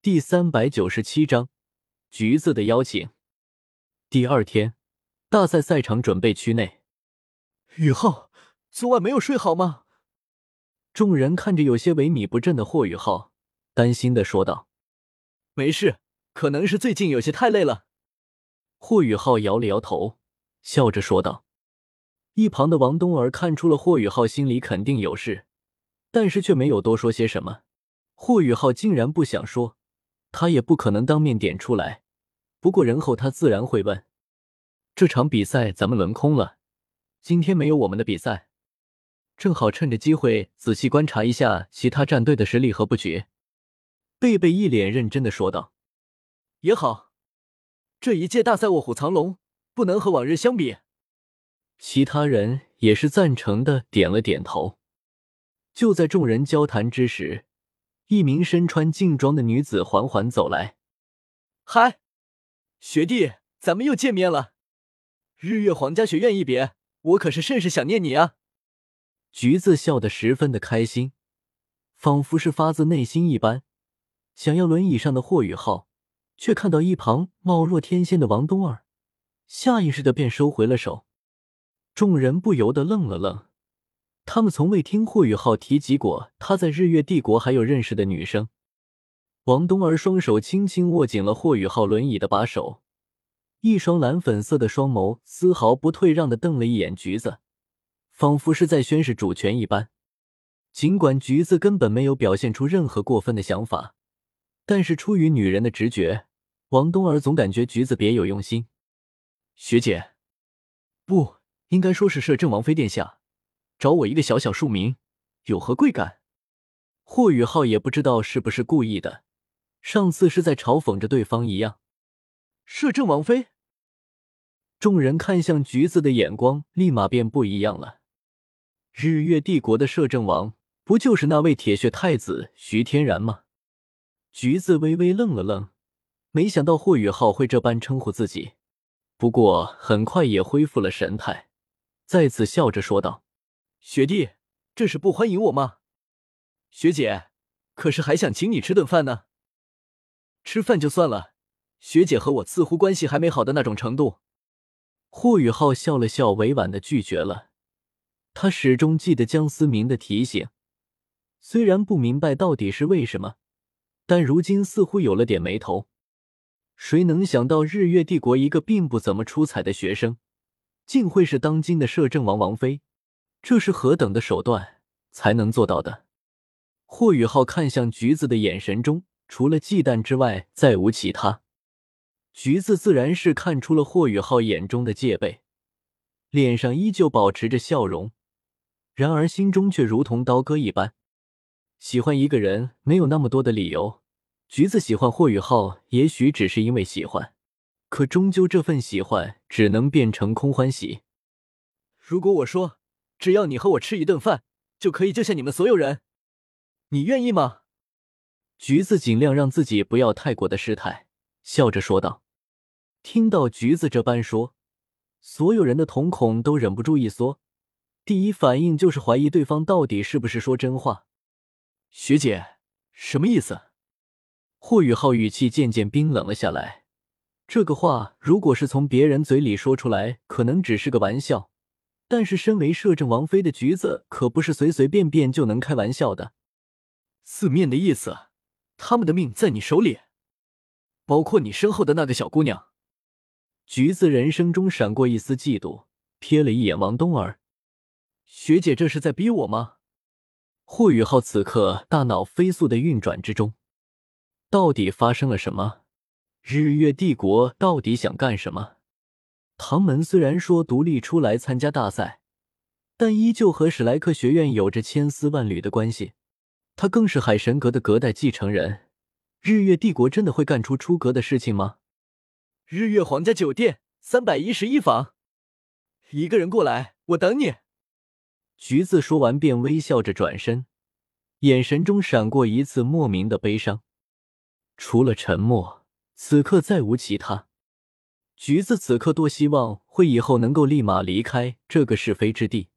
第三百九十七章橘子的邀请。第二天，大赛赛场准备区内，宇浩，昨晚没有睡好吗？众人看着有些萎靡不振的霍宇浩，担心的说道：“没事，可能是最近有些太累了。”霍宇浩摇了摇头，笑着说道。一旁的王冬儿看出了霍宇浩心里肯定有事，但是却没有多说些什么。霍宇浩竟然不想说，他也不可能当面点出来。不过人后他自然会问：“这场比赛咱们轮空了，今天没有我们的比赛，正好趁着机会仔细观察一下其他战队的实力和布局。”贝贝一脸认真的说道：“也好，这一届大赛卧虎藏龙，不能和往日相比。”其他人也是赞成的，点了点头。就在众人交谈之时，一名身穿劲装的女子缓缓走来。“嗨，学弟，咱们又见面了！日月皇家学院一别，我可是甚是想念你啊！”橘子笑得十分的开心，仿佛是发自内心一般。想要轮椅上的霍雨浩，却看到一旁貌若天仙的王冬儿，下意识的便收回了手。众人不由得愣了愣，他们从未听霍雨浩提及过他在日月帝国还有认识的女生。王冬儿双手轻轻握紧了霍雨浩轮椅的把手，一双蓝粉色的双眸丝毫不退让的瞪了一眼橘子，仿佛是在宣示主权一般。尽管橘子根本没有表现出任何过分的想法，但是出于女人的直觉，王冬儿总感觉橘子别有用心。学姐，不。应该说是摄政王妃殿下找我一个小小庶民，有何贵干？霍雨浩也不知道是不是故意的，上次是在嘲讽着对方一样。摄政王妃，众人看向橘子的眼光立马便不一样了。日月帝国的摄政王不就是那位铁血太子徐天然吗？橘子微微愣了愣，没想到霍雨浩会这般称呼自己，不过很快也恢复了神态。再次笑着说道：“学弟，这是不欢迎我吗？学姐，可是还想请你吃顿饭呢。吃饭就算了，学姐和我似乎关系还没好的那种程度。”霍雨浩笑了笑，委婉的拒绝了。他始终记得江思明的提醒，虽然不明白到底是为什么，但如今似乎有了点眉头。谁能想到日月帝国一个并不怎么出彩的学生？竟会是当今的摄政王王妃，这是何等的手段才能做到的？霍雨浩看向橘子的眼神中，除了忌惮之外，再无其他。橘子自然是看出了霍雨浩眼中的戒备，脸上依旧保持着笑容，然而心中却如同刀割一般。喜欢一个人没有那么多的理由，橘子喜欢霍雨浩，也许只是因为喜欢。可终究，这份喜欢只能变成空欢喜。如果我说，只要你和我吃一顿饭，就可以救下你们所有人，你愿意吗？橘子尽量让自己不要太过的失态，笑着说道。听到橘子这般说，所有人的瞳孔都忍不住一缩，第一反应就是怀疑对方到底是不是说真话。学姐，什么意思？霍雨浩语气渐渐冰冷了下来。这个话如果是从别人嘴里说出来，可能只是个玩笑。但是身为摄政王妃的橘子，可不是随随便便就能开玩笑的。字面的意思，他们的命在你手里，包括你身后的那个小姑娘。橘子人生中闪过一丝嫉妒，瞥了一眼王冬儿，学姐这是在逼我吗？霍雨浩此刻大脑飞速的运转之中，到底发生了什么？日月帝国到底想干什么？唐门虽然说独立出来参加大赛，但依旧和史莱克学院有着千丝万缕的关系。他更是海神阁的隔代继承人。日月帝国真的会干出出格的事情吗？日月皇家酒店三百一十一房，一个人过来，我等你。橘子说完便微笑着转身，眼神中闪过一次莫名的悲伤。除了沉默。此刻再无其他，橘子此刻多希望会以后能够立马离开这个是非之地。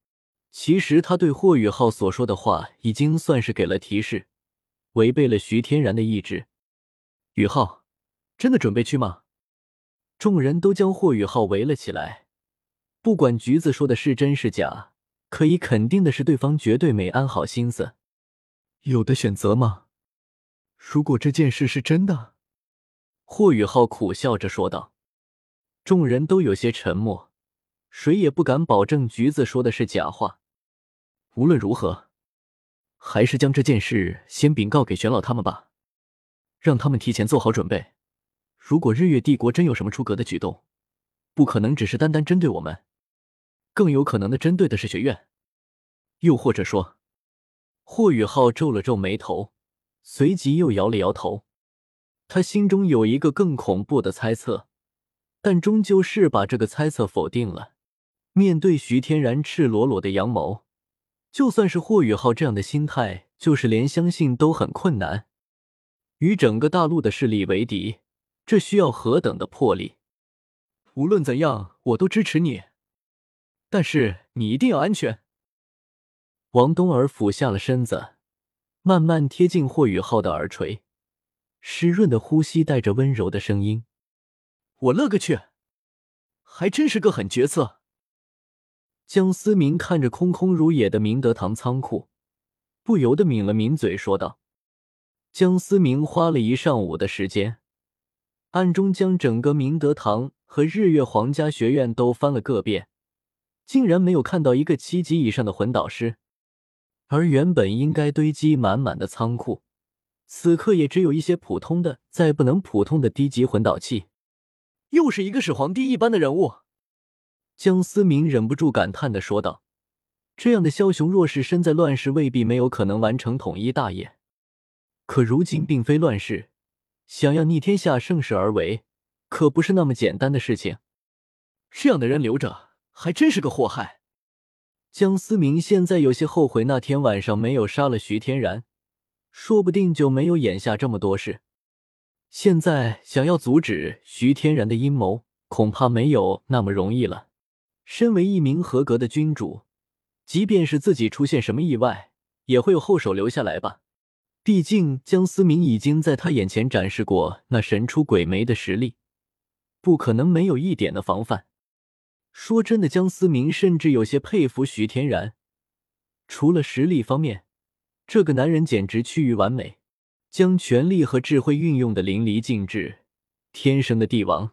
其实他对霍雨浩所说的话已经算是给了提示，违背了徐天然的意志。宇浩，真的准备去吗？众人都将霍宇浩围了起来。不管橘子说的是真是假，可以肯定的是，对方绝对没安好心思。有的选择吗？如果这件事是真的，霍宇浩苦笑着说道。众人都有些沉默，谁也不敢保证橘子说的是假话。无论如何，还是将这件事先禀告给玄老他们吧，让他们提前做好准备。如果日月帝国真有什么出格的举动，不可能只是单单针对我们。更有可能的，针对的是学院，又或者说，霍宇浩皱了皱眉头，随即又摇了摇头。他心中有一个更恐怖的猜测，但终究是把这个猜测否定了。面对徐天然赤裸裸的阳谋，就算是霍宇浩这样的心态，就是连相信都很困难。与整个大陆的势力为敌，这需要何等的魄力！无论怎样，我都支持你。但是你一定要安全。王东儿俯下了身子，慢慢贴近霍雨浩的耳垂，湿润的呼吸带着温柔的声音：“我勒个去，还真是个狠角色。”江思明看着空空如也的明德堂仓库，不由得抿了抿嘴，说道：“江思明花了一上午的时间，暗中将整个明德堂和日月皇家学院都翻了个遍。”竟然没有看到一个七级以上的魂导师，而原本应该堆积满满的仓库，此刻也只有一些普通的、再不能普通的低级魂导器。又是一个始皇帝一般的人物，江思明忍不住感叹的说道：“这样的枭雄，若是身在乱世，未必没有可能完成统一大业。可如今并非乱世，想要逆天下盛世而为，可不是那么简单的事情。这样的人留着。”还真是个祸害。江思明现在有些后悔那天晚上没有杀了徐天然，说不定就没有眼下这么多事。现在想要阻止徐天然的阴谋，恐怕没有那么容易了。身为一名合格的君主，即便是自己出现什么意外，也会有后手留下来吧。毕竟江思明已经在他眼前展示过那神出鬼没的实力，不可能没有一点的防范。说真的，江思明甚至有些佩服徐天然。除了实力方面，这个男人简直趋于完美，将权力和智慧运用的淋漓尽致，天生的帝王。